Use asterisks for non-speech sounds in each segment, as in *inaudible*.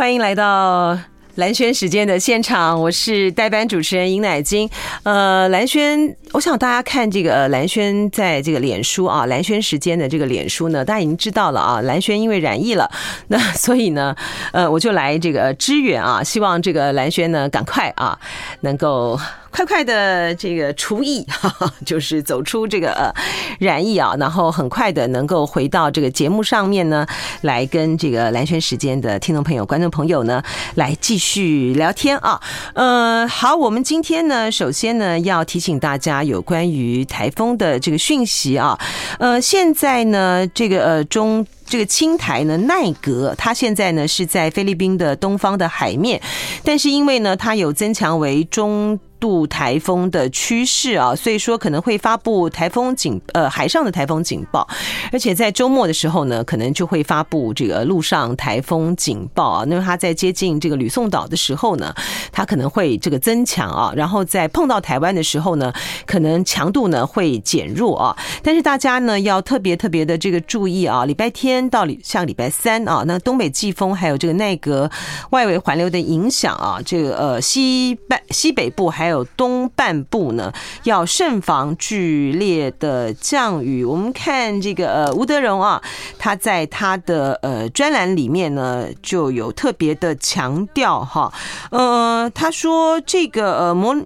欢迎来到蓝轩时间的现场，我是代班主持人尹乃菁。呃，蓝轩，我想大家看这个蓝轩在这个脸书啊，蓝轩时间的这个脸书呢，大家已经知道了啊。蓝轩因为染疫了，那所以呢，呃，我就来这个支援啊，希望这个蓝轩呢赶快啊能够。快快的这个除疫，*laughs* 就是走出这个呃染疫啊，然后很快的能够回到这个节目上面呢，来跟这个蓝轩时间的听众朋友、观众朋友呢，来继续聊天啊。呃，好，我们今天呢，首先呢要提醒大家有关于台风的这个讯息啊。呃，现在呢，这个呃中。这个青台呢，奈格，它现在呢是在菲律宾的东方的海面，但是因为呢，它有增强为中度台风的趋势啊，所以说可能会发布台风警呃海上的台风警报，而且在周末的时候呢，可能就会发布这个陆上台风警报啊。那么它在接近这个吕宋岛的时候呢，它可能会这个增强啊，然后在碰到台湾的时候呢，可能强度呢会减弱啊。但是大家呢要特别特别的这个注意啊，礼拜天。到礼像礼拜三啊，那东北季风还有这个内阁外围环流的影响啊，这个呃西半西北部还有还有东半部呢，要慎防剧烈的降雨。我们看这个呃吴德荣啊，他在他的呃专栏里面呢就有特别的强调哈，呃他说这个呃模。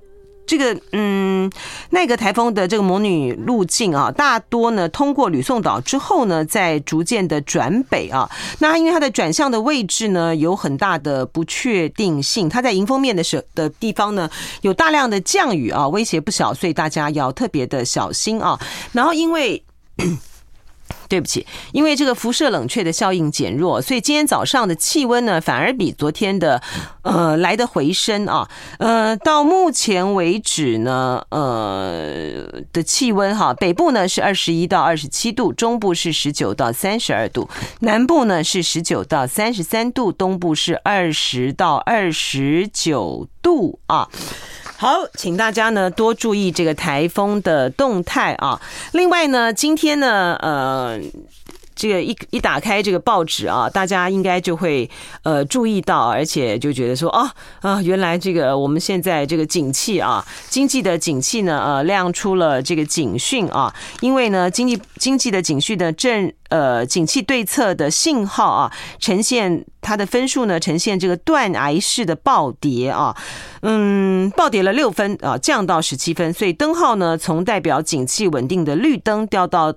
这个嗯，那个台风的这个魔女路径啊，大多呢通过吕宋岛之后呢，再逐渐的转北啊。那因为它的转向的位置呢有很大的不确定性，它在迎风面的时的地方呢有大量的降雨啊，威胁不小，所以大家要特别的小心啊。然后因为。对不起，因为这个辐射冷却的效应减弱，所以今天早上的气温呢，反而比昨天的呃来的回升啊。呃，到目前为止呢，呃的气温哈，北部呢是二十一到二十七度，中部是十九到三十二度，南部呢是十九到三十三度，东部是二十到二十九度啊。好，请大家呢多注意这个台风的动态啊。另外呢，今天呢，呃。这个一一打开这个报纸啊，大家应该就会呃注意到，而且就觉得说啊啊，原来这个我们现在这个景气啊，经济的景气呢，呃亮出了这个警讯啊，因为呢经济经济的景讯的正呃景气对策的信号啊，呈现它的分数呢呈现这个断崖式的暴跌啊，嗯，暴跌了六分啊，降到十七分，所以灯号呢从代表景气稳定的绿灯掉到。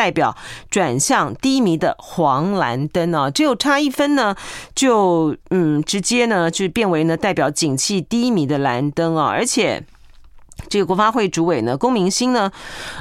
代表转向低迷的黄蓝灯啊，只有差一分呢，就嗯，直接呢就变为呢代表景气低迷的蓝灯啊，而且。这个国发会主委呢，龚明星呢，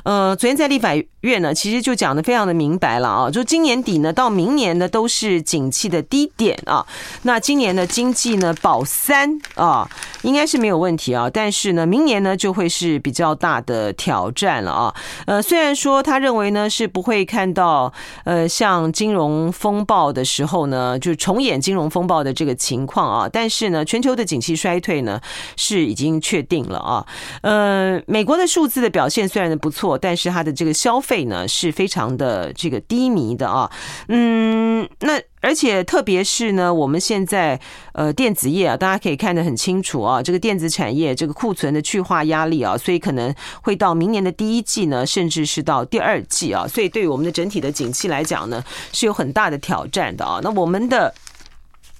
呃，昨天在立法月呢，其实就讲得非常的明白了啊，就今年底呢，到明年呢，都是景气的低点啊。那今年的经济呢，保三啊，应该是没有问题啊。但是呢，明年呢，就会是比较大的挑战了啊。呃，虽然说他认为呢，是不会看到呃，像金融风暴的时候呢，就重演金融风暴的这个情况啊。但是呢，全球的景气衰退呢，是已经确定了啊。呃，美国的数字的表现虽然不错，但是它的这个消费费呢是非常的这个低迷的啊。嗯，那而且特别是呢，我们现在呃电子业啊，大家可以看得很清楚啊，这个电子产业这个库存的去化压力啊，所以可能会到明年的第一季呢，甚至是到第二季啊，所以对于我们的整体的景气来讲呢，是有很大的挑战的啊。那我们的。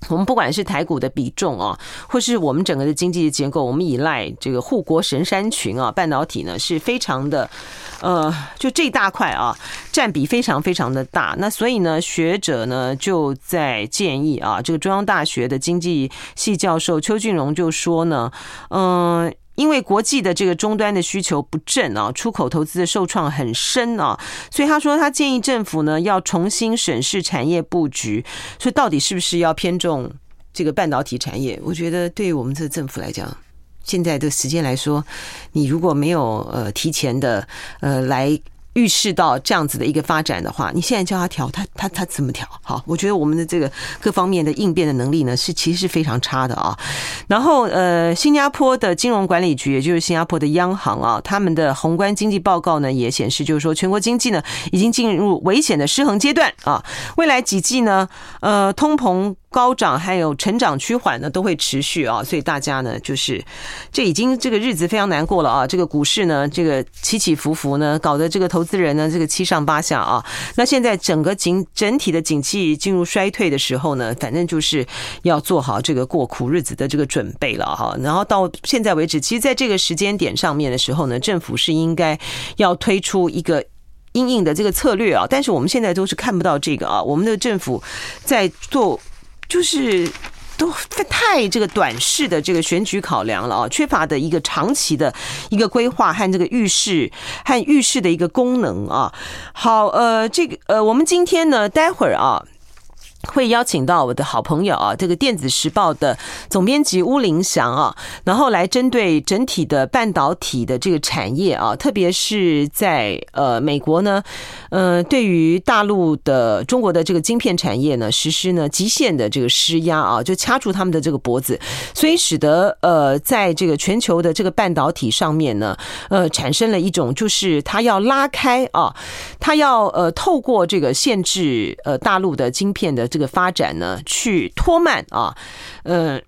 我们不管是台股的比重啊，或是我们整个的经济结构，我们依赖这个护国神山群啊，半导体呢是非常的，呃，就这一大块啊，占比非常非常的大。那所以呢，学者呢就在建议啊，这个中央大学的经济系教授邱俊荣就说呢，嗯、因为国际的这个终端的需求不振啊，出口投资的受创很深啊，所以他说他建议政府呢要重新审视产业布局，所以到底是不是要偏重这个半导体产业？我觉得对于我们这个政府来讲，现在的时间来说，你如果没有呃提前的呃来。预示到这样子的一个发展的话，你现在叫他调，他他他怎么调？好，我觉得我们的这个各方面的应变的能力呢，是其实是非常差的啊。然后呃，新加坡的金融管理局，也就是新加坡的央行啊，他们的宏观经济报告呢也显示，就是说全国经济呢已经进入危险的失衡阶段啊。未来几季呢，呃，通膨高涨还有成长趋缓呢，都会持续啊，所以大家呢，就是这已经这个日子非常难过了啊。这个股市呢，这个起起伏伏呢，搞得这个投资人呢，这个七上八下啊。那现在整个景整体的景气进入衰退的时候呢，反正就是要做好这个过苦日子的这个准备了哈。然后到现在为止，其实在这个时间点上面的时候呢，政府是应该要推出一个因应的这个策略啊。但是我们现在都是看不到这个啊，我们的政府在做。就是都太这个短视的这个选举考量了啊，缺乏的一个长期的一个规划和这个预示和预示的一个功能啊。好，呃，这个呃，我们今天呢，待会儿啊。会邀请到我的好朋友啊，这个电子时报的总编辑乌林祥啊，然后来针对整体的半导体的这个产业啊，特别是在呃美国呢，呃，对于大陆的中国的这个晶片产业呢，实施呢极限的这个施压啊，就掐住他们的这个脖子，所以使得呃，在这个全球的这个半导体上面呢，呃，产生了一种就是它要拉开啊，它要呃透过这个限制呃大陆的晶片的。这个发展呢，去拖慢啊，嗯。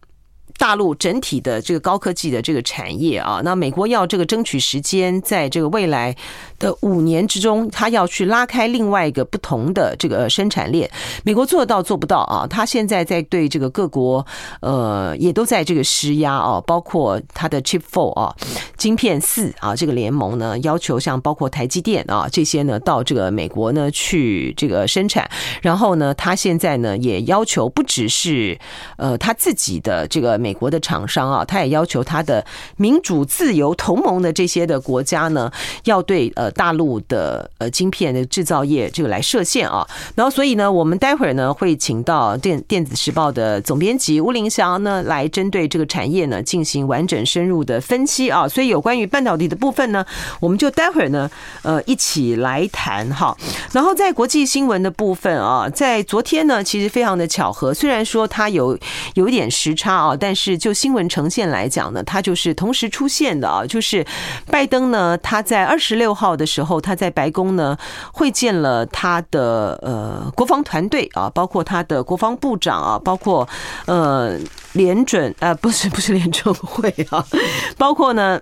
大陆整体的这个高科技的这个产业啊，那美国要这个争取时间，在这个未来的五年之中，他要去拉开另外一个不同的这个生产链。美国做到做不到啊？他现在在对这个各国呃也都在这个施压啊，包括他的 Chip Four 啊，晶片四啊这个联盟呢，要求像包括台积电啊这些呢到这个美国呢去这个生产，然后呢，他现在呢也要求不只是呃他自己的这个美。美国的厂商啊，他也要求他的民主自由同盟的这些的国家呢，要对呃大陆的呃晶片的制造业这个来设限啊。然后所以呢，我们待会儿呢会请到电电子时报的总编辑吴林祥呢来针对这个产业呢进行完整深入的分析啊。所以有关于半导体的部分呢，我们就待会儿呢呃一起来谈哈。然后在国际新闻的部分啊，在昨天呢，其实非常的巧合，虽然说它有有一点时差啊，但但。是就新闻呈现来讲呢，它就是同时出现的啊，就是拜登呢，他在二十六号的时候，他在白宫呢会见了他的呃国防团队啊，包括他的国防部长啊，包括呃联准呃不是不是联准会啊，*laughs* 包括呢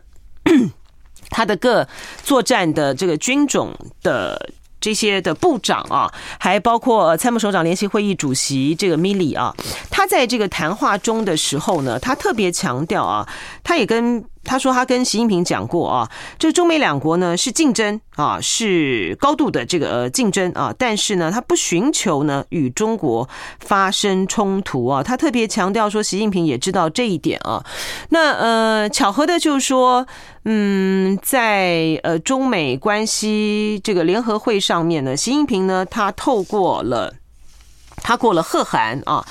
他的各作战的这个军种的。这些的部长啊，还包括参谋首长联席会议主席这个米利啊，他在这个谈话中的时候呢，他特别强调啊，他也跟。他说，他跟习近平讲过啊，这中美两国呢是竞争啊，是高度的这个竞争啊，但是呢，他不寻求呢与中国发生冲突啊。他特别强调说，习近平也知道这一点啊。那呃，巧合的就是说，嗯，在呃中美关系这个联合会上面呢，习近平呢，他透过了他过了贺函啊。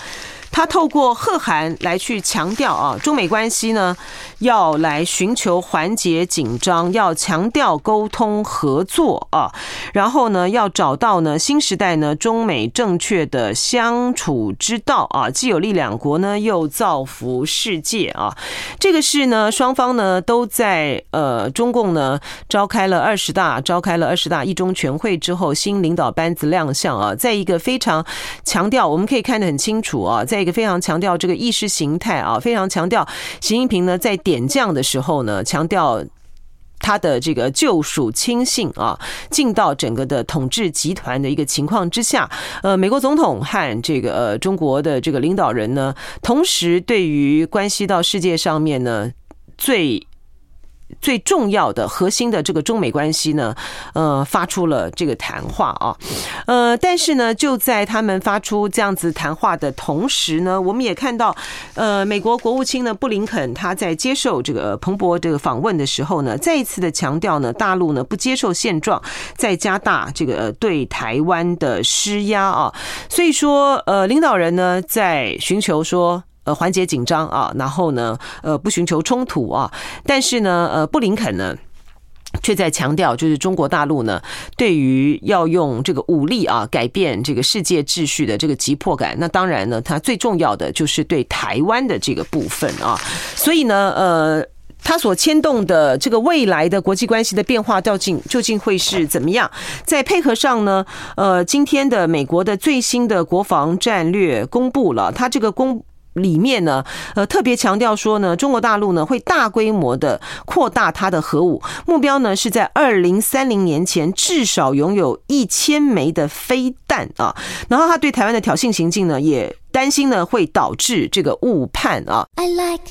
他透过贺函来去强调啊，中美关系呢要来寻求缓解紧张，要强调沟通合作啊，然后呢要找到呢新时代呢中美正确的相处之道啊，既有利两国呢，又造福世界啊。这个是呢双方呢都在呃中共呢召开了二十大，召开了二十大一中全会之后，新领导班子亮相啊，在一个非常强调，我们可以看得很清楚啊，在。非常强调这个意识形态啊，非常强调习近平呢在点将的时候呢，强调他的这个救赎亲信啊，进到整个的统治集团的一个情况之下，呃，美国总统和这个呃中国的这个领导人呢，同时对于关系到世界上面呢最。最重要的核心的这个中美关系呢，呃，发出了这个谈话啊，呃，但是呢，就在他们发出这样子谈话的同时呢，我们也看到，呃，美国国务卿呢布林肯他在接受这个彭博这个访问的时候呢，再一次的强调呢，大陆呢不接受现状，在加大这个对台湾的施压啊，所以说，呃，领导人呢在寻求说。呃，缓解紧张啊，然后呢，呃，不寻求冲突啊，但是呢，呃，布林肯呢，却在强调，就是中国大陆呢，对于要用这个武力啊，改变这个世界秩序的这个急迫感。那当然呢，它最重要的就是对台湾的这个部分啊，所以呢，呃。它所牵动的这个未来的国际关系的变化，究竟究竟会是怎么样？在配合上呢，呃，今天的美国的最新的国防战略公布了，它这个公。里面呢，呃，特别强调说呢，中国大陆呢会大规模的扩大它的核武，目标呢是在二零三零年前至少拥有一千枚的飞弹啊。然后他对台湾的挑衅行径呢，也担心呢会导致这个误判啊。I like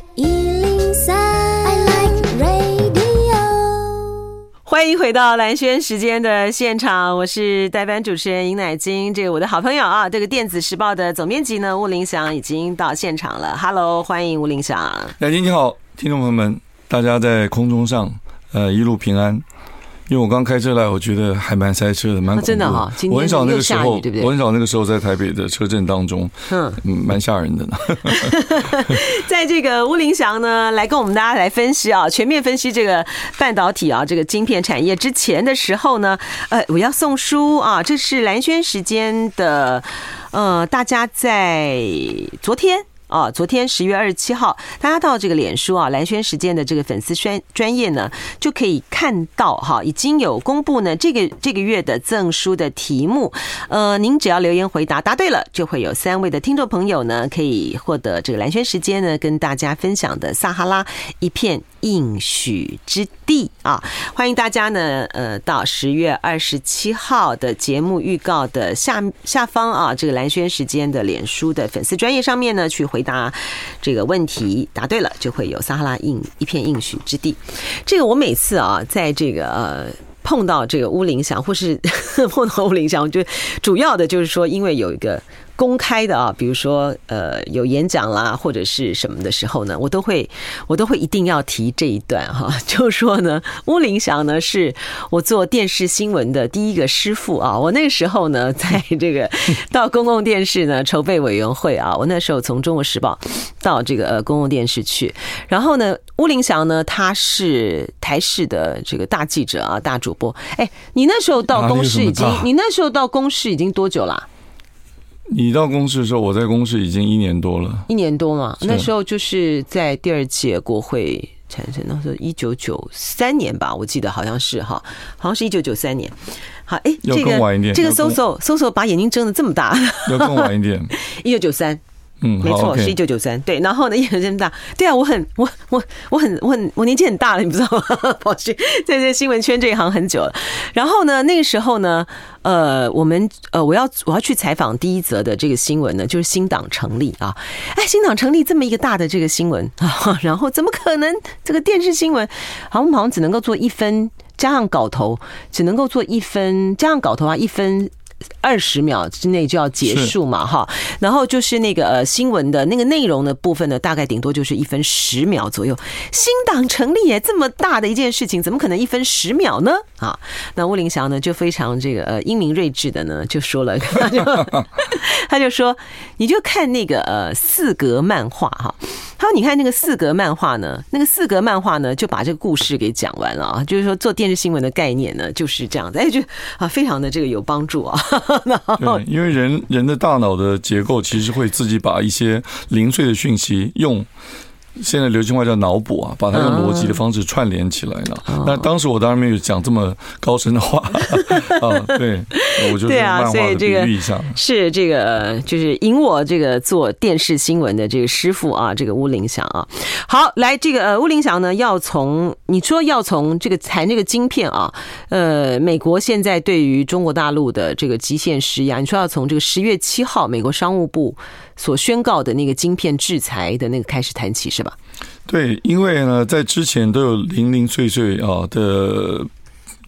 欢迎回到蓝轩时间的现场，我是代班主持人尹乃金。这个我的好朋友啊，这个电子时报的总编辑呢，吴林祥已经到现场了。Hello，欢迎吴林祥。乃菁你好，听众朋友们，大家在空中上，呃，一路平安。因为我刚开车来，我觉得还蛮塞车的，蛮。真的哈，我很少那个时候，对不对？我很少那个时候在台北的车阵当中，嗯，蛮吓人的呢。*laughs* 在这个吴林祥呢，来跟我们大家来分析啊，全面分析这个半导体啊，这个晶片产业之前的时候呢，呃，我要送书啊，这是蓝轩时间的，呃，大家在昨天。哦，昨天十月二十七号，大家到这个脸书啊，蓝轩时间的这个粉丝专专业呢，就可以看到哈，已经有公布呢这个这个月的赠书的题目。呃，您只要留言回答答对了，就会有三位的听众朋友呢，可以获得这个蓝轩时间呢跟大家分享的撒哈拉一片应许之地啊！欢迎大家呢，呃，到十月二十七号的节目预告的下下方啊，这个蓝轩时间的脸书的粉丝专业上面呢去。回回答这个问题，答对了就会有撒哈拉应一片应许之地。这个我每次啊，在这个呃碰到这个乌林祥，或是 *laughs* 碰到乌林祥，我觉得主要的就是说，因为有一个。公开的啊，比如说呃有演讲啦或者是什么的时候呢，我都会我都会一定要提这一段哈，*laughs* 就说呢，吴林祥呢是我做电视新闻的第一个师傅啊，我那个时候呢在这个到公共电视呢筹备委员会啊，我那时候从中国时报到这个呃公共电视去，然后呢吴林祥呢他是台视的这个大记者啊大主播，哎，你那时候到公视已经你那时候到公视已经多久啦？你到公司的时候，我在公司已经一年多了，一年多嘛。那时候就是在第二届国会产生，那时候一九九三年吧，我记得好像是哈，好像是一九九三年。好，哎，这个这个搜搜搜搜把眼睛睁得这么大，要更晚一点，*laughs* 一九九三。嗯，没错，是一九九三。对，然后呢，也很这么大。对啊，我很，我我我很我很我年纪很大了，你不知道吗？*laughs* 跑去在这新闻圈这一行很久了。然后呢，那个时候呢，呃，我们呃，我要我要去采访第一则的这个新闻呢，就是新党成立啊。哎，新党成立这么一个大的这个新闻啊，*laughs* 然后怎么可能这个电视新闻好像好像只能够做一分加上稿头，只能够做一分加上稿头啊，一分。二十秒之内就要结束嘛，哈，然后就是那个呃新闻的那个内容的部分呢，大概顶多就是一分十秒左右。新党成立耶，这么大的一件事情，怎么可能一分十秒呢？啊，那吴林祥呢就非常这个呃英明睿智的呢就说了，*laughs* 他就 *laughs* 他就说，你就看那个呃四格漫画哈。他说：“你看那个四格漫画呢，那个四格漫画呢，就把这个故事给讲完了啊。就是说做电视新闻的概念呢，就是这样子。哎，就啊，非常的这个有帮助啊。*laughs* 对，因为人人的大脑的结构其实会自己把一些零碎的讯息用。”现在流行话叫脑补啊，把它用逻辑的方式串联起来了。那当时我当然没有讲这么高深的话 *laughs* 啊，对，我就对啊，所以这个是这个就是引我这个做电视新闻的这个师傅啊，这个乌林祥啊。好，来这个呃吴林祥呢，要从你说要从这个谈这个晶片啊，呃，美国现在对于中国大陆的这个极限施压，你说要从这个十月七号美国商务部。所宣告的那个晶片制裁的那个开始谈起是吧？对，因为呢，在之前都有零零碎碎啊的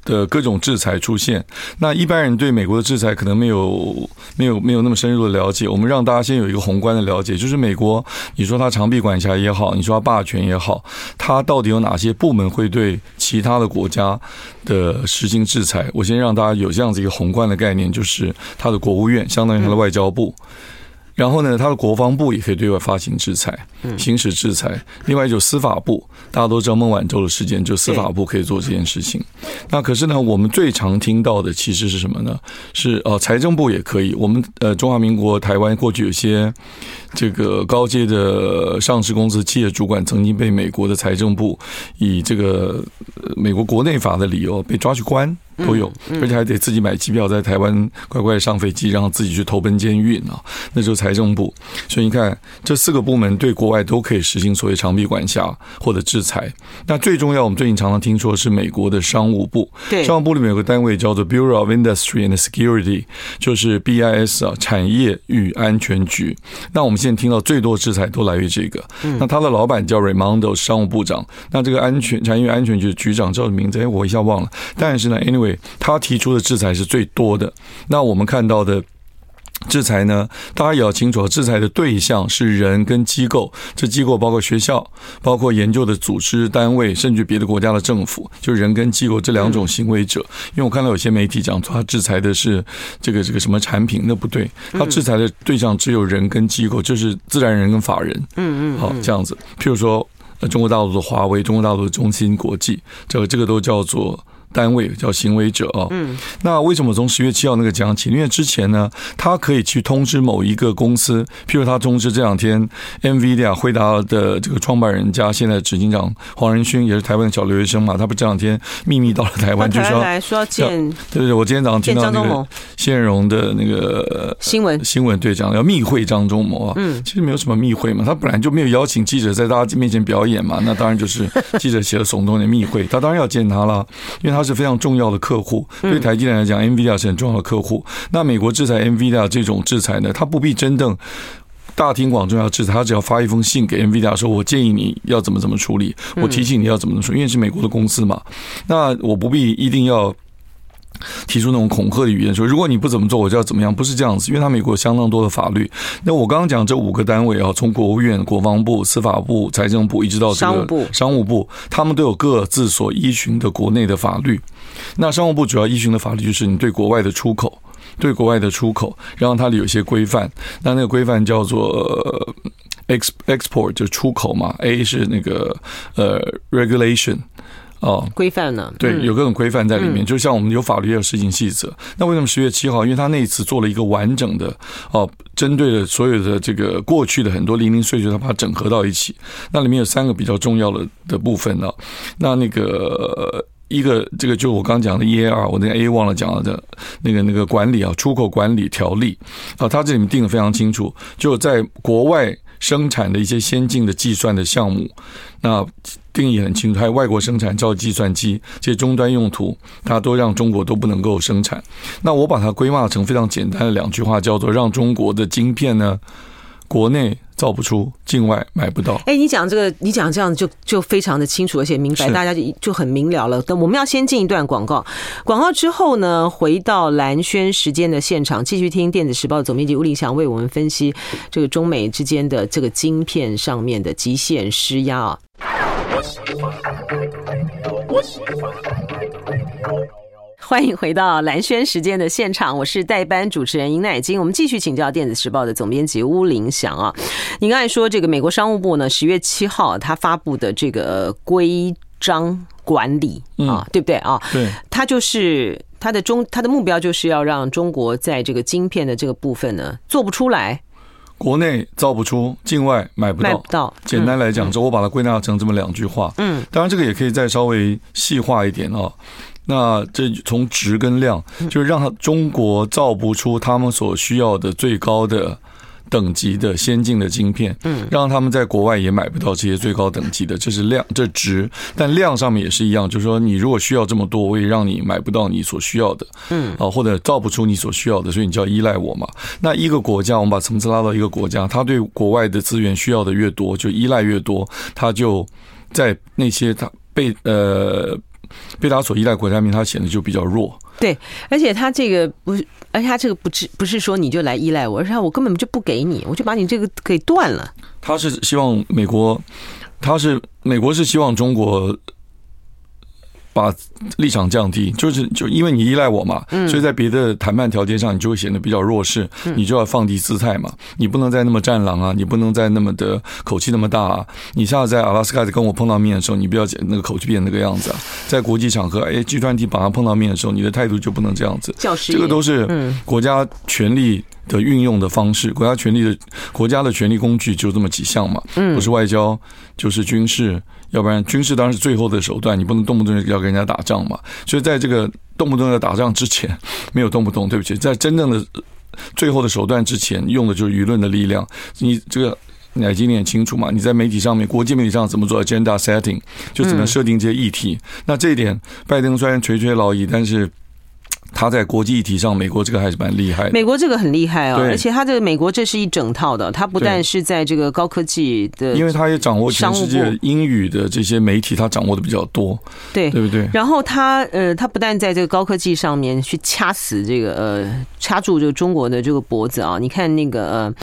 的各种制裁出现。那一般人对美国的制裁可能没有没有没有那么深入的了解。我们让大家先有一个宏观的了解，就是美国，你说它长臂管辖也好，你说它霸权也好，它到底有哪些部门会对其他的国家的实行制裁？我先让大家有这样子一个宏观的概念，就是它的国务院，相当于它的外交部。然后呢，他的国防部也可以对外发行制裁，行使制裁。另外就司法部，大家都知道孟晚舟的事件，就司法部可以做这件事情。那可是呢，我们最常听到的其实是什么呢？是呃，财政部也可以。我们呃，中华民国台湾过去有些这个高阶的上市公司企业主管，曾经被美国的财政部以这个美国国内法的理由被抓去关。都有，而且还得自己买机票在台湾乖乖上飞机，然后自己去投奔监狱呢。那就是财政部，所以你看这四个部门对国外都可以实行所谓长臂管辖或者制裁。那最重要，我们最近常常听说是美国的商务部，对，商务部里面有个单位叫做 Bureau of Industry and Security，就是 BIS 啊，产业与安全局。那我们现在听到最多制裁都来于这个。那他的老板叫 Raimondo，商务部长。那这个安全产业与安全局局长叫什么名字？哎，我一下忘了。但是呢，Anyway。他提出的制裁是最多的。那我们看到的制裁呢，大家也要清楚，制裁的对象是人跟机构。这机构包括学校、包括研究的组织单位，甚至别的国家的政府，就是人跟机构这两种行为者。因为我看到有些媒体讲说，他制裁的是这个这个什么产品，那不对，他制裁的对象只有人跟机构，就是自然人跟法人。嗯嗯，好，这样子。譬如说，中国大陆的华为，中国大陆的中芯国际，这个这个都叫做。单位叫行为者啊，嗯，那为什么从十月七号那个讲起？因为之前呢，他可以去通知某一个公司，譬如他通知这两天，NVIDIA 辉达的这个创办人家现在执行长黄仁勋，也是台湾的小留学生嘛，他不这两天秘密到了台湾，就说来说要见，对对，我今天早上听到那个谢彦容的那个新闻。新闻队长要密会张忠谋啊，嗯，其实没有什么密会嘛，他本来就没有邀请记者在大家面前表演嘛，那当然就是记者写了耸动的密会，他当然要见他了，因为他。他是非常重要的客户，对台积电来讲，NVIDIA 是很重要的客户。那美国制裁 NVIDIA 这种制裁呢，他不必真正大庭广众要制裁，他只要发一封信给 NVIDIA 说：“我建议你要怎么怎么处理，我提醒你要怎么怎么说，因为是美国的公司嘛。”那我不必一定要。提出那种恐吓的语言，说如果你不怎么做，我就要怎么样？不是这样子，因为他美国有相当多的法律。那我刚刚讲这五个单位啊，从国务院、国防部、司法部、财政部，一直到这个商务部，商务部，他们都有各自所依循的国内的法律。那商务部主要依循的法律就是你对国外的出口，对国外的出口，然后它里有一些规范。那那个规范叫做 ex export，就出口嘛。A 是那个呃 regulation。哦，规范呢？对，有各种规范在里面，就像我们有法律也有施行细则。那为什么十月七号？因为他那一次做了一个完整的哦，针对了所有的这个过去的很多零零碎碎，他把它整合到一起。那里面有三个比较重要的的部分呢。那那个一个这个就我刚讲的 EAR，我那个 A 忘了讲了的，那个那个管理啊，出口管理条例啊，它这里面定的非常清楚，就在国外。生产的一些先进的计算的项目，那定义很清楚。还有外国生产造计算机这些终端用途，它都让中国都不能够生产。那我把它归纳成非常简单的两句话，叫做让中国的晶片呢，国内。造不出，境外买不到。哎，你讲这个，你讲这样就就非常的清楚，而且明白，大家就就很明了了。等我们要先进一段广告，广告之后呢，回到蓝轩时间的现场，继续听电子时报总编辑吴立强为我们分析这个中美之间的这个晶片上面的极限施压啊。欢迎回到蓝轩时间的现场，我是代班主持人尹乃金。我们继续请教电子时报的总编辑乌林祥啊，您刚才说这个美国商务部呢，十月七号他发布的这个规章管理啊，对不对啊？对，他就是他的中他的目标就是要让中国在这个晶片的这个部分呢做不出来，国内造不出，境外买不到。买不到。简单来讲，这我把它归纳成这么两句话。嗯，当然这个也可以再稍微细化一点哦。那这从值跟量，就是让它中国造不出他们所需要的最高的等级的先进的晶片，嗯，让他们在国外也买不到这些最高等级的，这是量，这值，但量上面也是一样，就是说你如果需要这么多，我也让你买不到你所需要的，嗯，啊，或者造不出你所需要的，所以你就要依赖我嘛。那一个国家，我们把层次拉到一个国家，他对国外的资源需要的越多，就依赖越多，他就在那些他被呃。被他所依赖国家面，他显得就比较弱。对，而且他这个不是，而且他这个不是不是说你就来依赖我，而且我根本就不给你，我就把你这个给断了。他是希望美国，他是美国是希望中国。把立场降低，就是就因为你依赖我嘛，所以在别的谈判条件上，你就会显得比较弱势，你就要放低姿态嘛，你不能再那么战狼啊，你不能再那么的口气那么大啊。你下次在阿拉斯加跟我碰到面的时候，你不要那个口气变那个样子啊。在国际场合，哎集团体把他碰到面的时候，你的态度就不能这样子。这个都是国家权力的运用的方式，国家权力的国家的权力工具就这么几项嘛，不是外交就是军事。要不然军事当然是最后的手段，你不能动不动要跟人家打仗嘛。所以在这个动不动要打仗之前，没有动不动，对不起，在真正的最后的手段之前，用的就是舆论的力量。你这个乃基你很清楚嘛？你在媒体上面，国际媒体上怎么做 agenda setting，就怎么设定这些议题。那这一点，拜登虽然垂垂老矣，但是。他在国际议题上，美国这个还是蛮厉害的。美国这个很厉害啊，而且他这个美国这是一整套的，他不但是在这个高科技的，因为他也掌握全世界英语的这些媒体，他掌握的比较多，对对不对？然后他呃，他不但在这个高科技上面去掐死这个呃，掐住这个中国的这个脖子啊！你看那个呃，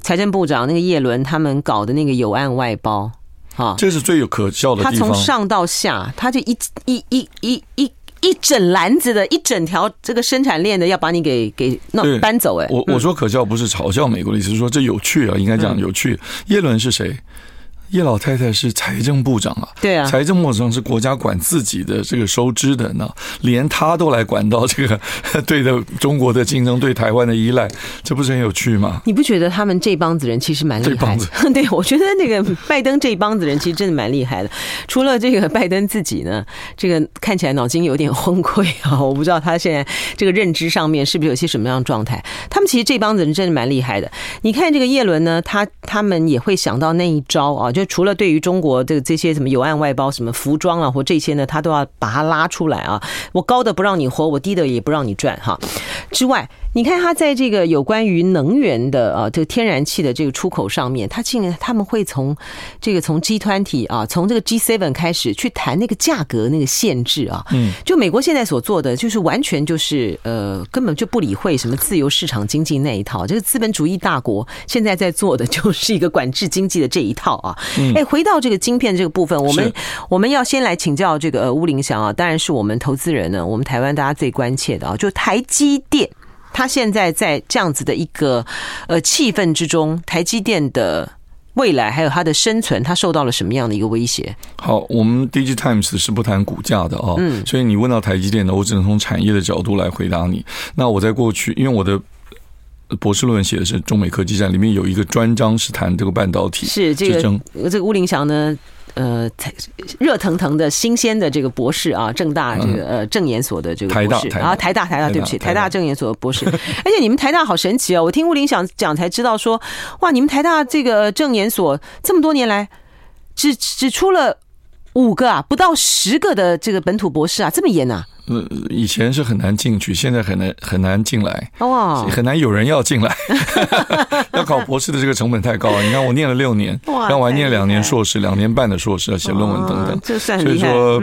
财政部长那个叶伦他们搞的那个有案外包啊，这是最有可笑的地方。他从上到下，他就一一一一一。一整篮子的，一整条这个生产链的，要把你给给弄搬走哎！我我说可笑不是嘲笑美国的意思，是说这有趣啊，应该讲有趣。耶伦是谁？叶老太太是财政部长啊，对啊，财政部长是国家管自己的这个收支的呢，连他都来管到这个 *laughs* 对的中国的竞争，对台湾的依赖，这不是很有趣吗？你不觉得他们这帮子人其实蛮厉害的？*laughs* 对，我觉得那个拜登这帮子人其实真的蛮厉害的。除了这个拜登自己呢，这个看起来脑筋有点昏聩啊，*laughs* 我不知道他现在这个认知上面是不是有些什么样的状态。他们其实这帮子人真的蛮厉害的。你看这个叶伦呢，他他们也会想到那一招啊。就除了对于中国的这些什么有案外包、什么服装啊或这些呢，他都要把它拉出来啊！我高的不让你活，我低的也不让你赚哈。之外，你看他在这个有关于能源的啊，这个天然气的这个出口上面，他竟然他们会从这个从 G 团体啊，从这个 G seven 开始去谈那个价格那个限制啊。嗯，就美国现在所做的，就是完全就是呃，根本就不理会什么自由市场经济那一套。这个资本主义大国现在在做的就是一个管制经济的这一套啊。嗯，哎。回到这个晶片这个部分，我们我们要先来请教这个乌林祥啊，当然是我们投资人呢，我们台湾大家最关切的啊，就台积电，它现在在这样子的一个呃气氛之中，台积电的未来还有它的生存，它受到了什么样的一个威胁？好，我们 Digitimes 是不谈股价的啊，嗯，所以你问到台积电的，我只能从产业的角度来回答你。那我在过去，因为我的。博士论文写的是中美科技战，里面有一个专章是谈这个半导体是这个这个吴林祥呢，呃，热腾腾的新鲜的这个博士啊，正大这个呃正研所的这个博士。啊，台大。台大对不起，台大。正研所的博士，*laughs* 而且你们台大好神奇哦，我听吴林想讲才知道说，哇，你们台大这个正研所这么多年来只只出了五个啊，不到十个的这个本土博士啊，这么严啊。呃，以前是很难进去，现在很难很难进来，哇，很难有人要进来，*laughs* 要考博士的这个成本太高了。你看我念了六年，让我还念两年硕士，两年半的硕士要写论文等等，这算所以说，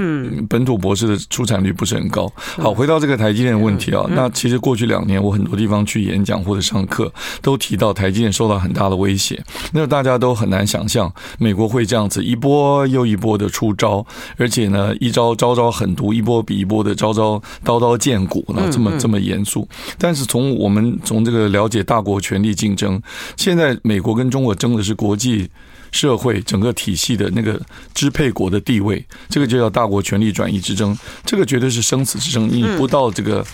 本土博士的出产率不是很高。好，回到这个台积电的问题啊，那其实过去两年我很多地方去演讲或者上课，都提到台积电受到很大的威胁。那大家都很难想象美国会这样子一波又一波的出招，而且呢，一招招招狠毒，一波比一波的招。招刀刀见骨，那这么这么严肃。但是从我们从这个了解大国权力竞争，现在美国跟中国争的是国际社会整个体系的那个支配国的地位，这个就叫大国权力转移之争。这个绝对是生死之争，你不到这个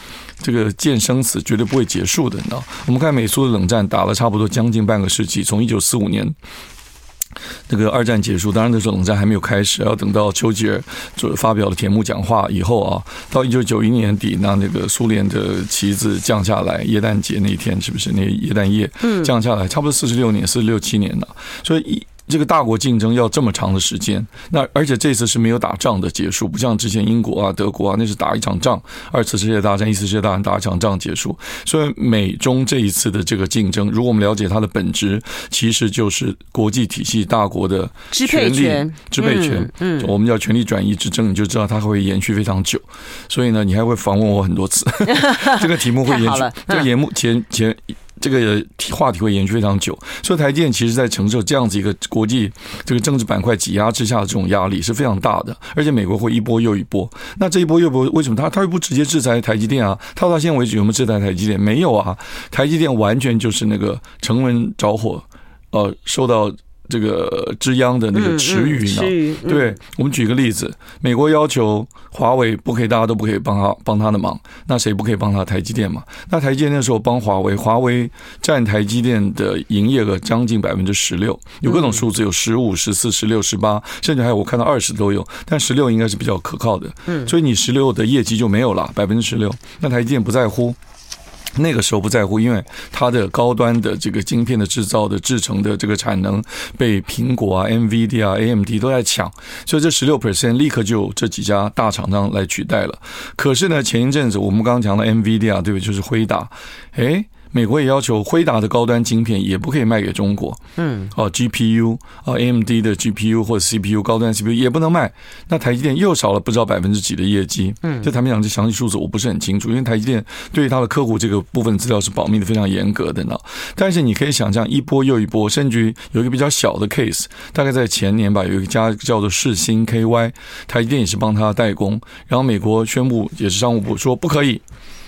这个见生死，绝对不会结束的。你知道，我们看美苏的冷战打了差不多将近半个世纪，从一九四五年。那个二战结束，当然那时候冷战还没有开始，要等到丘吉尔就发表了铁幕讲话以后啊，到一九九一年底，那那个苏联的旗子降下来，耶诞节那一天是不是那耶诞夜降下来？差不多四十六年，四十六七年了，所以一。这个大国竞争要这么长的时间，那而且这次是没有打仗的结束，不像之前英国啊、德国啊，那是打一场仗，二次世界大战、一次世界大战打一场仗结束。所以美中这一次的这个竞争，如果我们了解它的本质，其实就是国际体系大国的权力支配权。支配权，嗯，我们叫权力转移之争，你就知道它会延续非常久。所以呢，你还会访问我很多次，*laughs* *laughs* 这个题目会延续，这个节目前前。这个话题会延续非常久。所以台积电其实在承受这样子一个国际这个政治板块挤压之下的这种压力是非常大的，而且美国会一波又一波。那这一波又一波，为什么他他又不直接制裁台积电啊？他到现在为止有没有制裁台积电？没有啊，台积电完全就是那个成文着火，呃，受到。这个之央的那个池鱼呢？对，我们举个例子，美国要求华为不可以，大家都不可以帮他帮他的忙，那谁不可以帮他？台积电嘛。那台积电那时候帮华为，华为占台积电的营业额将近百分之十六，有各种数字，有十五、十四、十六、十八，甚至还有我看到二十都有，但十六应该是比较可靠的。嗯，所以你十六的业绩就没有了，百分之十六，那台积电不在乎。那个时候不在乎，因为它的高端的这个晶片的制造的制成的这个产能被苹果啊、NVD 啊、AMD 都在抢，所以这十六 percent 立刻就这几家大厂商来取代了。可是呢，前一阵子我们刚刚讲的 NVIDIA 对不？就是辉达，诶。美国也要求辉达的高端晶片也不可以卖给中国，嗯，哦，GPU 哦，AMD 的 GPU 或者 CPU 高端 CPU 也不能卖。那台积电又少了不知道百分之几的业绩，嗯，这坦白讲，这详细数字我不是很清楚，因为台积电对于它的客户这个部分资料是保密的非常严格的呢。但是你可以想象一波又一波，甚至于有一个比较小的 case，大概在前年吧，有一个家叫做世新 KY，台积电也是帮他代工，然后美国宣布也是商务部说不可以。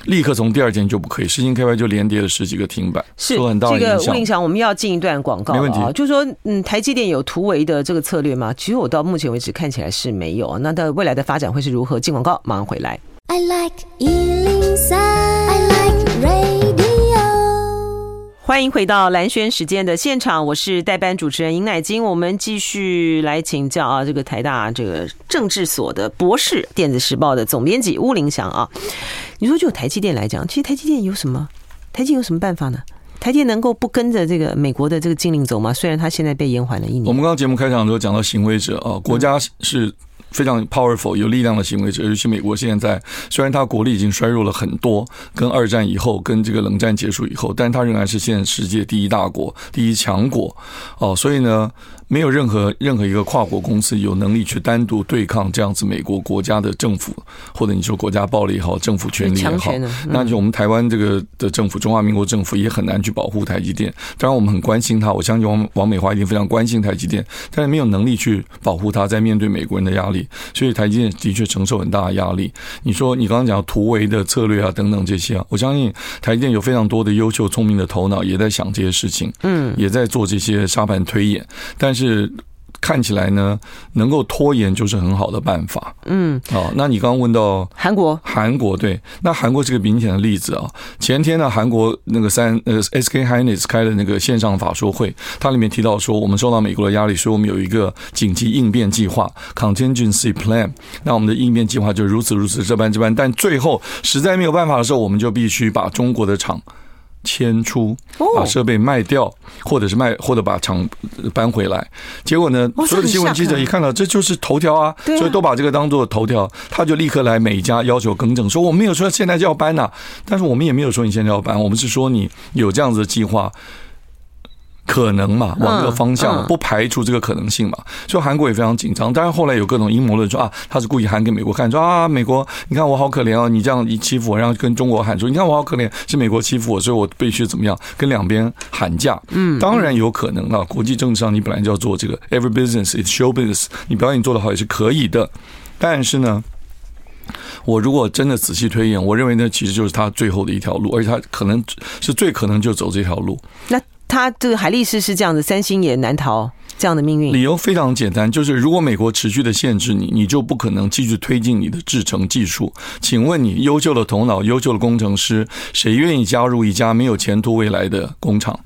立刻从第二天就不可以，世新 KY 就连跌了十几个停板，是。这个吴林祥，我们要进一段广告啊，没问题。就是说，嗯，台积电有突围的这个策略吗？其实我到目前为止看起来是没有。那它未来的发展会是如何？进广告，马上回来。I like 欢迎回到蓝轩时间的现场，我是代班主持人尹乃菁。我们继续来请教啊，这个台大这个政治所的博士，电子时报的总编辑吴林祥啊。你说就台积电来讲，其实台积电有什么？台积电有什么办法呢？台积电能够不跟着这个美国的这个禁令走吗？虽然它现在被延缓了一年。我们刚刚节目开场的时候讲到行为者啊，国家是。非常 powerful 有力量的行为者，尤其美国现在虽然它国力已经衰弱了很多，跟二战以后，跟这个冷战结束以后，但它仍然是现在世界第一大国、第一强国哦，所以呢。没有任何任何一个跨国公司有能力去单独对抗这样子美国国家的政府，或者你说国家暴力也好，政府权力也好，那就我们台湾这个的政府，中华民国政府也很难去保护台积电。当然我们很关心它，我相信王王美华一定非常关心台积电，但是没有能力去保护它，在面对美国人的压力，所以台积电的确承受很大的压力。你说你刚刚讲突围的策略啊等等这些啊，我相信台积电有非常多的优秀聪明的头脑也在想这些事情，嗯，也在做这些沙盘推演，但是。是看起来呢，能够拖延就是很好的办法。嗯，哦，那你刚刚问到韩国，韩国对，那韩国是个明显的例子啊。前天呢，韩国那个三呃 SK Hynix 开的那个线上法说会，它里面提到说，我们受到美国的压力，所以我们有一个紧急应变计划 （contingency plan）。那我们的应变计划就如此如此这般这般，但最后实在没有办法的时候，我们就必须把中国的厂。迁出，把设备卖掉，或者是卖，或者把厂搬回来。结果呢，所有的新闻记者一看到，这就是头条啊，所以都把这个当做头条，他就立刻来每一家要求更正，说我没有说现在就要搬呐，但是我们也没有说你现在要搬，我们是说你有这样子的计划。可能嘛，往这个方向，不排除这个可能性嘛。所以韩国也非常紧张。当然后来有各种阴谋论说啊，他是故意喊给美国看，说啊，美国，你看我好可怜哦，你这样一欺负我，然后跟中国喊说，你看我好可怜，是美国欺负我，所以我必须怎么样，跟两边喊价。嗯，当然有可能了。国际政治上，你本来就要做这个，every business is show business，你表演做得好也是可以的。但是呢，我如果真的仔细推演，我认为那其实就是他最后的一条路，而且他可能是最可能就走这条路。那。他这个海力士是这样的，三星也难逃这样的命运。理由非常简单，就是如果美国持续的限制你，你就不可能继续推进你的制程技术。请问你优秀的头脑、优秀的工程师，谁愿意加入一家没有前途未来的工厂？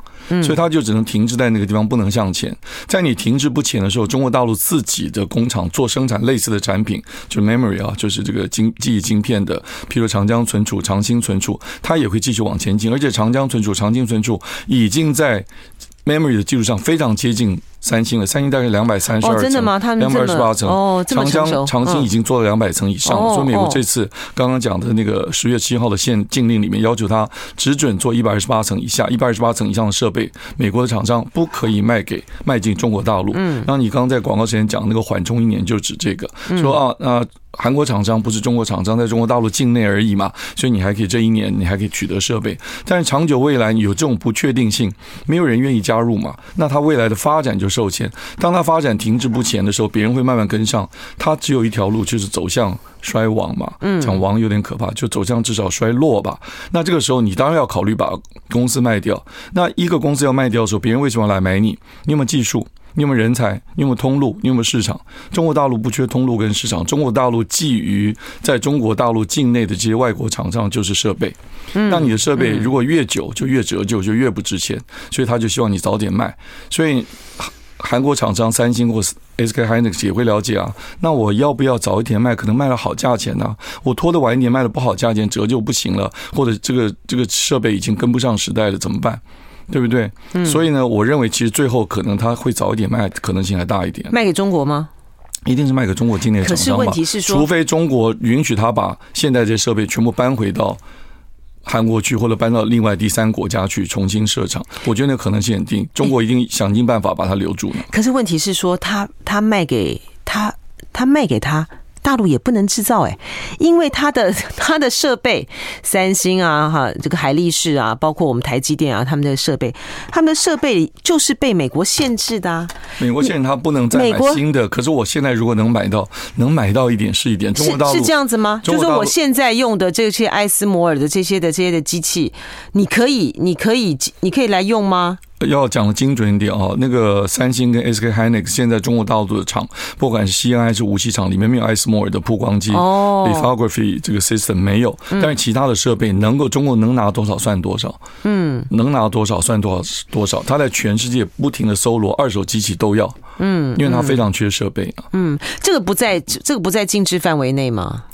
所以它就只能停滞在那个地方，不能向前。在你停滞不前的时候，中国大陆自己的工厂做生产类似的产品，就 memory 啊，就是这个晶记忆晶片的，譬如长江存储、长兴存储，它也会继续往前进。而且长江存储、长兴存储已经在 memory 的技术上非常接近。三星了，三星大概两百三十二层，真的吗？他们两百二十八层。哦，长江长兴已经做了两百层以上，所以美国这次刚刚讲的那个十月七号的限禁令里面，要求他只准做一百二十八层以下、一百二十八层以上的设备，美国的厂商不可以卖给卖进中国大陆。嗯，然后你刚刚在广告时间讲那个缓冲一年，就指这个，说啊，那韩国厂商不是中国厂商，在中国大陆境内而已嘛，所以你还可以这一年你还可以取得设备，但是长久未来有这种不确定性，没有人愿意加入嘛，那它未来的发展就受限。当它发展停滞不前的时候，别人会慢慢跟上，它只有一条路，就是走向衰亡嘛。嗯讲亡有点可怕，就走向至少衰落吧。那这个时候你当然要考虑把公司卖掉。那一个公司要卖掉的时候，别人为什么要来买你？你有没有技术？你有没有人才？你有没有通路？你有没有市场？中国大陆不缺通路跟市场，中国大陆觊觎在中国大陆境内的这些外国厂商就是设备。那你的设备如果越久就越折旧，就越不值钱，所以他就希望你早点卖。所以韩国厂商三星或 SK Hynix 也会了解啊。那我要不要早一点卖？可能卖了好价钱呢、啊？我拖得晚一点卖了不好价钱，折旧不行了，或者这个这个设备已经跟不上时代了，怎么办？对不对？嗯，所以呢，我认为其实最后可能他会早一点卖，可能性还大一点。卖给中国吗？一定是卖给中国境内厂商吧。可是问题是说，除非中国允许他把现在这些设备全部搬回到韩国去，或者搬到另外第三国家去重新设厂，我觉得那可能性很低。中国一定想尽办法把它留住呢。可是问题是说，他他卖给他，他卖给他。大陆也不能制造哎，因为它的 *laughs* 它的设备，三星啊哈，这个海力士啊，包括我们台积电啊，他们的设备，他们的设备就是被美国限制的啊。美国限制它不能再买新的，可是我现在如果能买到，能买到一点是一点。中国大陆是这样子吗？就是说我现在用的这些艾斯摩尔的这些的这些的机器，你可以，你可以，你可以来用吗？要讲的精准一点啊，那个三星跟 SK Hynix 现在中国大陆的厂，不管是西安还是无锡厂，里面没有艾斯摩尔的曝光机，lithography 这个 system 没有，但是其他的设备能够中国能拿多少算多少，嗯，能拿多少算多少多少，它在全世界不停的搜罗二手机器都要，嗯，因为它非常缺设备啊，嗯，这个不在这个不在禁止范围内吗？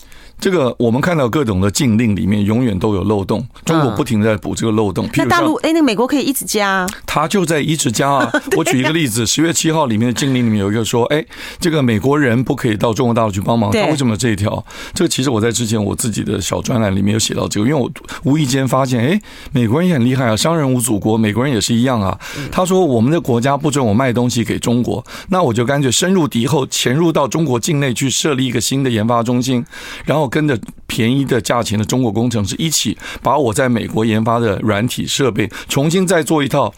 这个我们看到各种的禁令里面永远都有漏洞，中国不停地在补这个漏洞。那大陆哎，那美国可以一直加，他就在一直加啊。*laughs* 我举一个例子，十月七号里面的禁令里面有一个说，哎，这个美国人不可以到中国大陆去帮忙。他为什么这一条？这个其实我在之前我自己的小专栏里面有写到这个，因为我无意间发现，哎，美国人也很厉害啊，商人无祖国，美国人也是一样啊。他说我们的国家不准我卖东西给中国，那我就干脆深入敌后，潜入到中国境内去设立一个新的研发中心，然后跟着便宜。的价钱的中国工程师一起把我在美国研发的软体设备重新再做一套。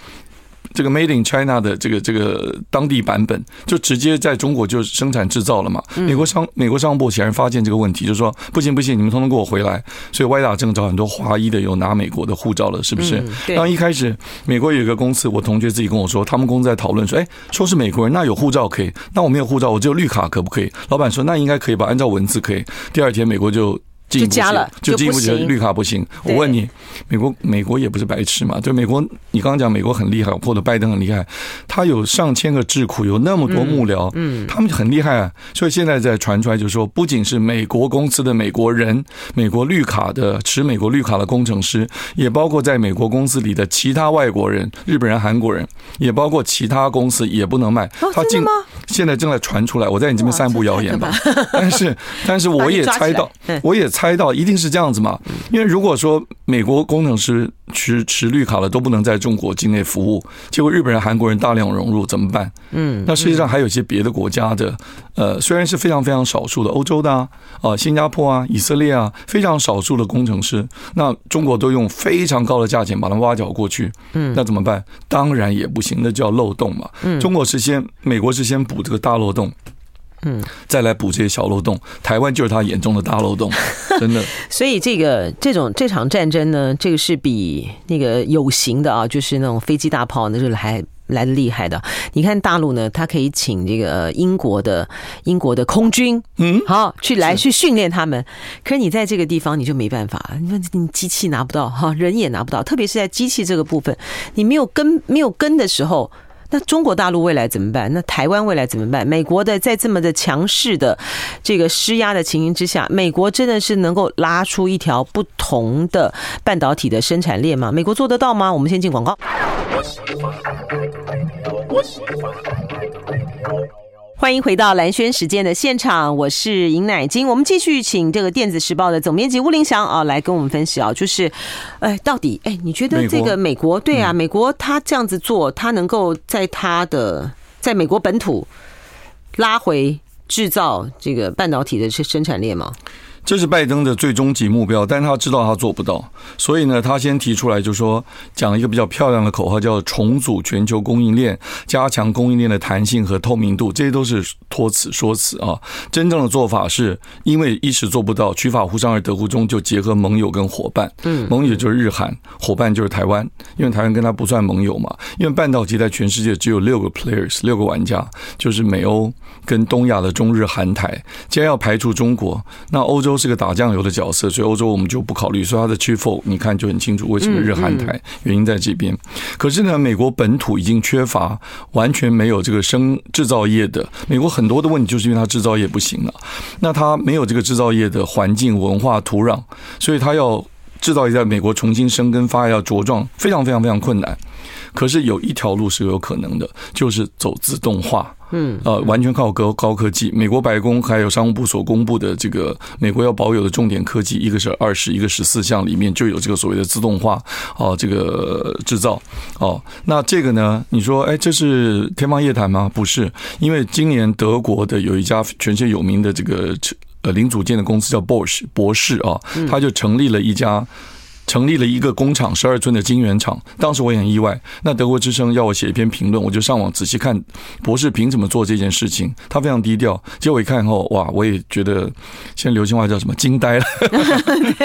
这个 Made in China 的这个这个当地版本，就直接在中国就生产制造了嘛。美国商美国商务部显然发现这个问题，就是说不行不行，你们通通给我回来。所以歪打正着，很多华裔的有拿美国的护照了，是不是？然后一开始美国有一个公司，我同学自己跟我说，他们公司在讨论说，哎，说是美国人，那有护照可以，那我没有护照，我只有绿卡可不可以？老板说那应该可以吧，按照文字可以。第二天美国就。就加了，就进一步觉得绿卡不行。我问你，美国美国也不是白痴嘛？就，美国你刚刚讲美国很厉害，或者拜登很厉害，他有上千个智库，有那么多幕僚，嗯，他们就很厉害啊。所以现在在传出来，就是说，不仅是美国公司的美国人，美国绿卡的持美国绿卡的工程师，也包括在美国公司里的其他外国人，日本人、韩国人，也包括其他公司也不能卖。他进现在正在传出来，我在你这边散布谣言吧。但是，但是我 *laughs* 也猜到，我也。猜到一定是这样子嘛？因为如果说美国工程师持持绿卡了都不能在中国境内服务，结果日本人、韩国人大量融入怎么办？嗯，那实际上还有一些别的国家的，呃，虽然是非常非常少数的欧洲的啊，啊，新加坡啊、以色列啊，非常少数的工程师，那中国都用非常高的价钱把它挖角过去，嗯，那怎么办？当然也不行，那叫漏洞嘛。嗯，中国是先，美国是先补这个大漏洞。嗯，再来补这些小漏洞，台湾就是他眼中的大漏洞，*laughs* 真的。所以这个这种这场战争呢，这个是比那个有形的啊，就是那种飞机大炮那就是还来的厉害的。你看大陆呢，他可以请这个英国的英国的空军，嗯，好去来去训练他们。可是你在这个地方你就没办法，你说你机器拿不到哈，人也拿不到，特别是在机器这个部分，你没有跟没有跟的时候。那中国大陆未来怎么办？那台湾未来怎么办？美国的在这么的强势的这个施压的情形之下，美国真的是能够拉出一条不同的半导体的生产链吗？美国做得到吗？我们先进广告。欢迎回到蓝轩时间的现场，我是尹乃金。我们继续请这个电子时报的总编辑吴林祥啊来跟我们分析啊，就是，哎，到底哎，你觉得这个美国对啊，美国他这样子做，他能够在他的在美国本土拉回制造这个半导体的生产链吗？这是拜登的最终极目标，但他知道他做不到，所以呢，他先提出来就说，讲一个比较漂亮的口号，叫重组全球供应链，加强供应链的弹性和透明度，这些都是托词说辞啊。真正的做法是因为一时做不到，取法乎上而得乎中，就结合盟友跟伙伴。嗯，盟友就是日韩，伙伴就是台湾，因为台湾跟他不算盟友嘛。因为半导体在全世界只有六个 players，六个玩家，就是美欧跟东亚的中日韩台。既然要排除中国，那欧洲。都是个打酱油的角色，所以欧洲我们就不考虑。所以它的 Chip 4，你看就很清楚为什么日韩台原因在这边。可是呢，美国本土已经缺乏，完全没有这个生制造业的。美国很多的问题就是因为它制造业不行了。那它没有这个制造业的环境、文化、土壤，所以它要制造业在美国重新生根发芽要、茁壮，非常非常非常困难。可是有一条路是有可能的，就是走自动化。嗯，呃，完全靠高高科技。美国白宫还有商务部所公布的这个美国要保有的重点科技，一个是二十，一个十四项里面就有这个所谓的自动化哦，这个制造哦。那这个呢，你说，哎，这是天方夜谭吗？不是，因为今年德国的有一家全世界有名的这个呃零组件的公司叫 Bosch 博士啊，他就成立了一家。成立了一个工厂，十二寸的晶圆厂。当时我也很意外。那德国之声要我写一篇评论，我就上网仔细看博士凭什么做这件事情。他非常低调。结果我一看后，哇，我也觉得现在流行话叫什么“惊呆了”。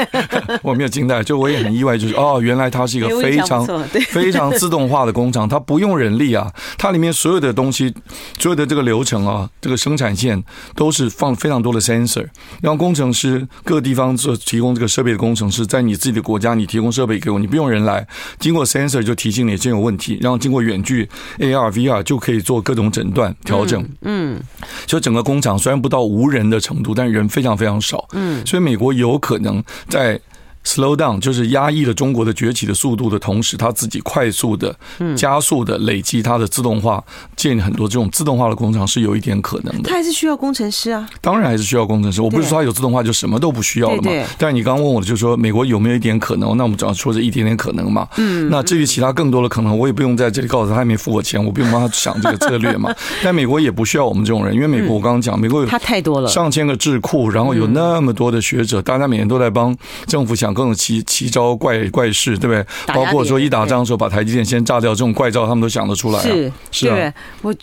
*laughs* 我没有惊呆，就我也很意外，就是哦，原来它是一个非常 *laughs* 非常自动化的工厂，它不用人力啊，它里面所有的东西，所有的这个流程啊，这个生产线都是放非常多的 sensor，让工程师各个地方做提供这个设备的工程师，在你自己的国家。让你提供设备给我，你不用人来，经过 sensor 就提醒你这有问题，然后经过远距 AR、VR 就可以做各种诊断调整。嗯，所以整个工厂虽然不到无人的程度，但是人非常非常少。嗯，所以美国有可能在。Slow down 就是压抑了中国的崛起的速度的同时，他自己快速的、加速的累积它的自动化，建很多这种自动化的工厂是有一点可能的。他还是需要工程师啊，当然还是需要工程师。我不是说他有自动化就什么都不需要了嘛。但是你刚刚问我的就是说，美国有没有一点可能？那我们只要说这一点点可能嘛。嗯。那至于其他更多的可能，我也不用在这里告诉他，他还没付我钱，我不用帮他想这个策略嘛。*laughs* 但美国也不需要我们这种人，因为美国我刚刚讲，美国有他太多了，上千个智库，然后有那么多的学者，大家每年都在帮政府想。各种奇奇招怪怪事，对不对？包括说一打仗的时候把台积电先炸掉，这种怪招他们都想得出来。是，是啊。我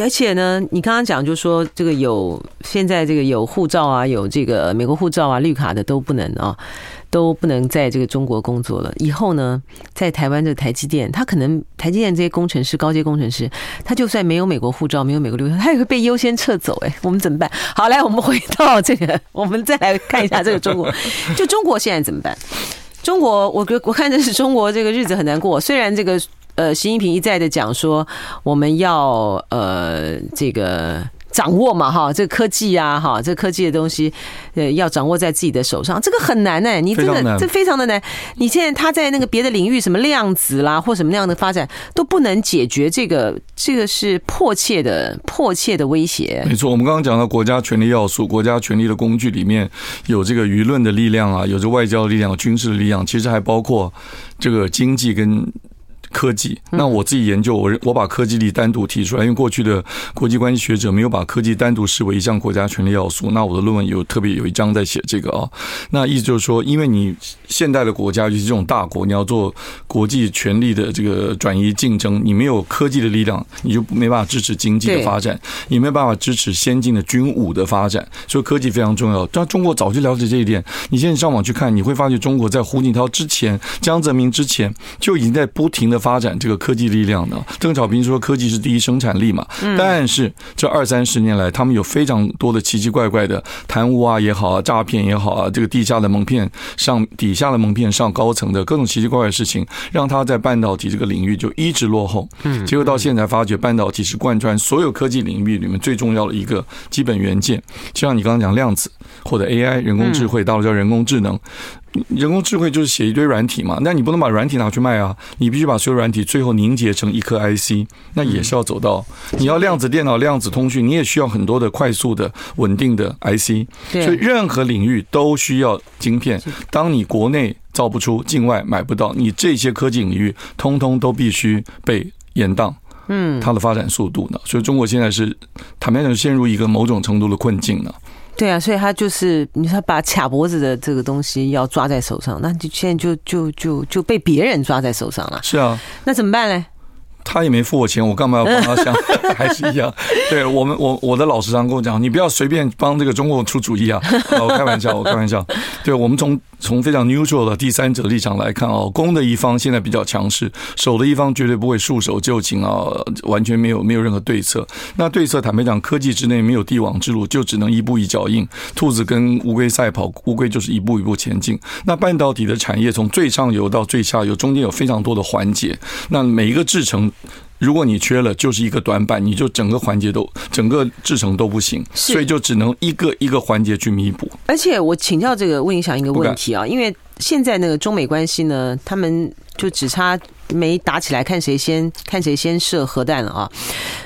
而且呢，你刚刚讲就说这个有现在这个有护照啊，有这个美国护照啊、绿卡的都不能啊。都不能在这个中国工作了。以后呢，在台湾的台积电，他可能台积电这些工程师、高阶工程师，他就算没有美国护照、没有美国绿卡，他也会被优先撤走。哎，我们怎么办？好，来，我们回到这个，*laughs* 我们再来看一下这个中国。就中国现在怎么办？中国，我我看这是中国这个日子很难过。虽然这个呃，习近平一再的讲说，我们要呃这个。掌握嘛，哈，这个科技啊，哈，这个科技的东西，呃，要掌握在自己的手上，这个很难呢。你真的这非常的难。你现在他在那个别的领域，什么量子啦，或什么那样的发展，都不能解决这个，这个是迫切的、迫切的威胁。没错，我们刚刚讲到国家权力要素，国家权力的工具里面有这个舆论的力量啊，有这外交的力量、军事的力量，其实还包括这个经济跟。科技，那我自己研究，我我把科技力单独提出来，因为过去的国际关系学者没有把科技单独视为一项国家权力要素。那我的论文有特别有一章在写这个啊，那意思就是说，因为你现代的国家，尤其这种大国，你要做国际权力的这个转移竞争，你没有科技的力量，你就没办法支持经济的发展，也没有办法支持先进的军武的发展。所以科技非常重要。但中国早就了解这一点，你现在上网去看，你会发觉中国在胡锦涛之前、江泽民之前就已经在不停的。发展这个科技力量呢？邓小平说科技是第一生产力嘛。但是这二三十年来，他们有非常多的奇奇怪怪的贪污啊也好啊，诈骗也好啊，这个地下的蒙骗上底下的蒙骗上高层的各种奇奇怪怪的事情，让他在半导体这个领域就一直落后。嗯，结果到现在发觉，半导体是贯穿所有科技领域里面最重要的一个基本元件。就像你刚刚讲量子或者 AI 人工智慧，到了叫人工智能。人工智慧就是写一堆软体嘛，那你不能把软体拿去卖啊，你必须把所有软体最后凝结成一颗 IC，那也是要走到你要量子电脑、量子通讯，你也需要很多的快速的、稳定的 IC，所以任何领域都需要晶片。当你国内造不出，境外买不到，你这些科技领域通通都必须被延宕。嗯，它的发展速度呢？所以中国现在是坦白讲陷入一个某种程度的困境呢。对啊，所以他就是你说把卡脖子的这个东西要抓在手上，那就现在就就就就被别人抓在手上了。是啊，那怎么办呢？他也没付我钱，我干嘛要帮他想？*laughs* *laughs* 还是一样。对我们，我我的老师常跟我讲，你不要随便帮这个中国出主意啊！*laughs* 我开玩笑，我开玩笑。对我们从从非常 neutral 的第三者立场来看哦，攻的一方现在比较强势，守的一方绝对不会束手就擒啊，完全没有没有任何对策。那对策坦白讲，科技之内没有帝王之路，就只能一步一脚印。兔子跟乌龟赛跑，乌龟就是一步一步前进。那半导体的产业从最上游到最下游，中间有非常多的环节，那每一个制程。如果你缺了，就是一个短板，你就整个环节都整个制程都不行，所以就只能一个一个环节去弥补。而且我请教这个温影响一个问题啊，因为现在那个中美关系呢，他们就只差没打起来，看谁先看谁先射核弹了啊，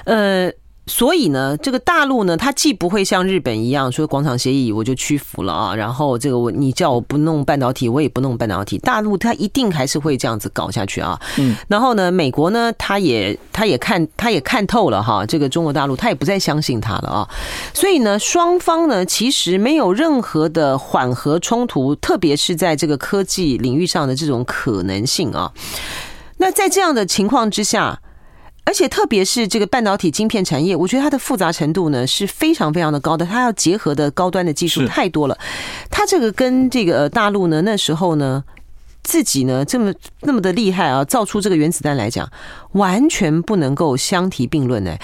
呃。所以呢，这个大陆呢，它既不会像日本一样说广场协议我就屈服了啊，然后这个我你叫我不弄半导体，我也不弄半导体。大陆它一定还是会这样子搞下去啊。嗯。然后呢，美国呢，他也他也看他也看透了哈，这个中国大陆他也不再相信他了啊。所以呢，双方呢其实没有任何的缓和冲突，特别是在这个科技领域上的这种可能性啊。那在这样的情况之下。而且特别是这个半导体晶片产业，我觉得它的复杂程度呢是非常非常的高的，它要结合的高端的技术太多了。它这个跟这个大陆呢那时候呢自己呢这么那么的厉害啊，造出这个原子弹来讲，完全不能够相提并论呢。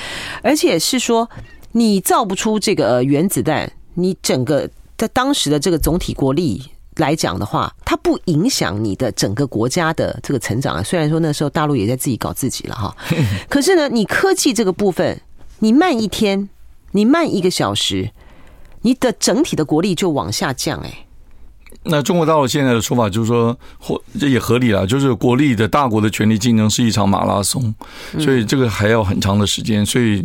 而且是说你造不出这个原子弹，你整个在当时的这个总体国力。来讲的话，它不影响你的整个国家的这个成长啊。虽然说那时候大陆也在自己搞自己了哈，*laughs* 可是呢，你科技这个部分，你慢一天，你慢一个小时，你的整体的国力就往下降哎。那中国大陆现在的说法就是说，或这也合理了，就是国力的大国的权力竞争是一场马拉松，所以这个还要很长的时间。所以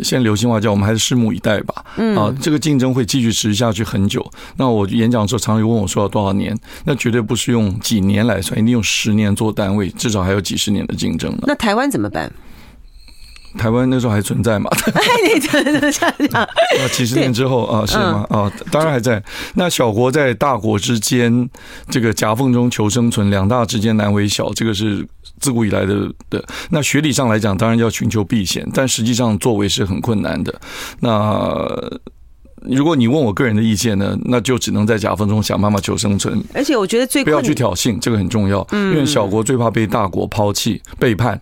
现在流行话叫我们还是拭目以待吧。啊，这个竞争会继续持续下去很久。那我演讲的时候，常常有问我说要多少年？那绝对不是用几年来算，一定用十年做单位，至少还有几十年的竞争。那台湾怎么办？台湾那时候还存在吗？*laughs* 哎，你怎么这样讲？*laughs* 啊，几十年之后啊，是吗？啊，当然还在。那小国在大国之间，这个夹缝中求生存，两大之间难为小，这个是自古以来的的。那学理上来讲，当然要寻求避险，但实际上作为是很困难的。那如果你问我个人的意见呢，那就只能在夹缝中想办法求生存。而且我觉得最不要去挑衅，这个很重要。因为小国最怕被大国抛弃、背叛。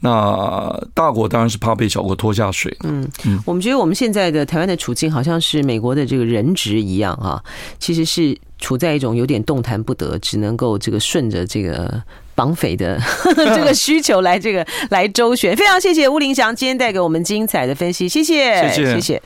那大国当然是怕被小国拖下水。嗯嗯，我们觉得我们现在的台湾的处境好像是美国的这个人质一样啊，其实是处在一种有点动弹不得，只能够这个顺着这个绑匪的 *laughs* 这个需求来这个来周旋。非常谢谢吴林祥今天带给我们精彩的分析，谢谢，谢谢，谢谢。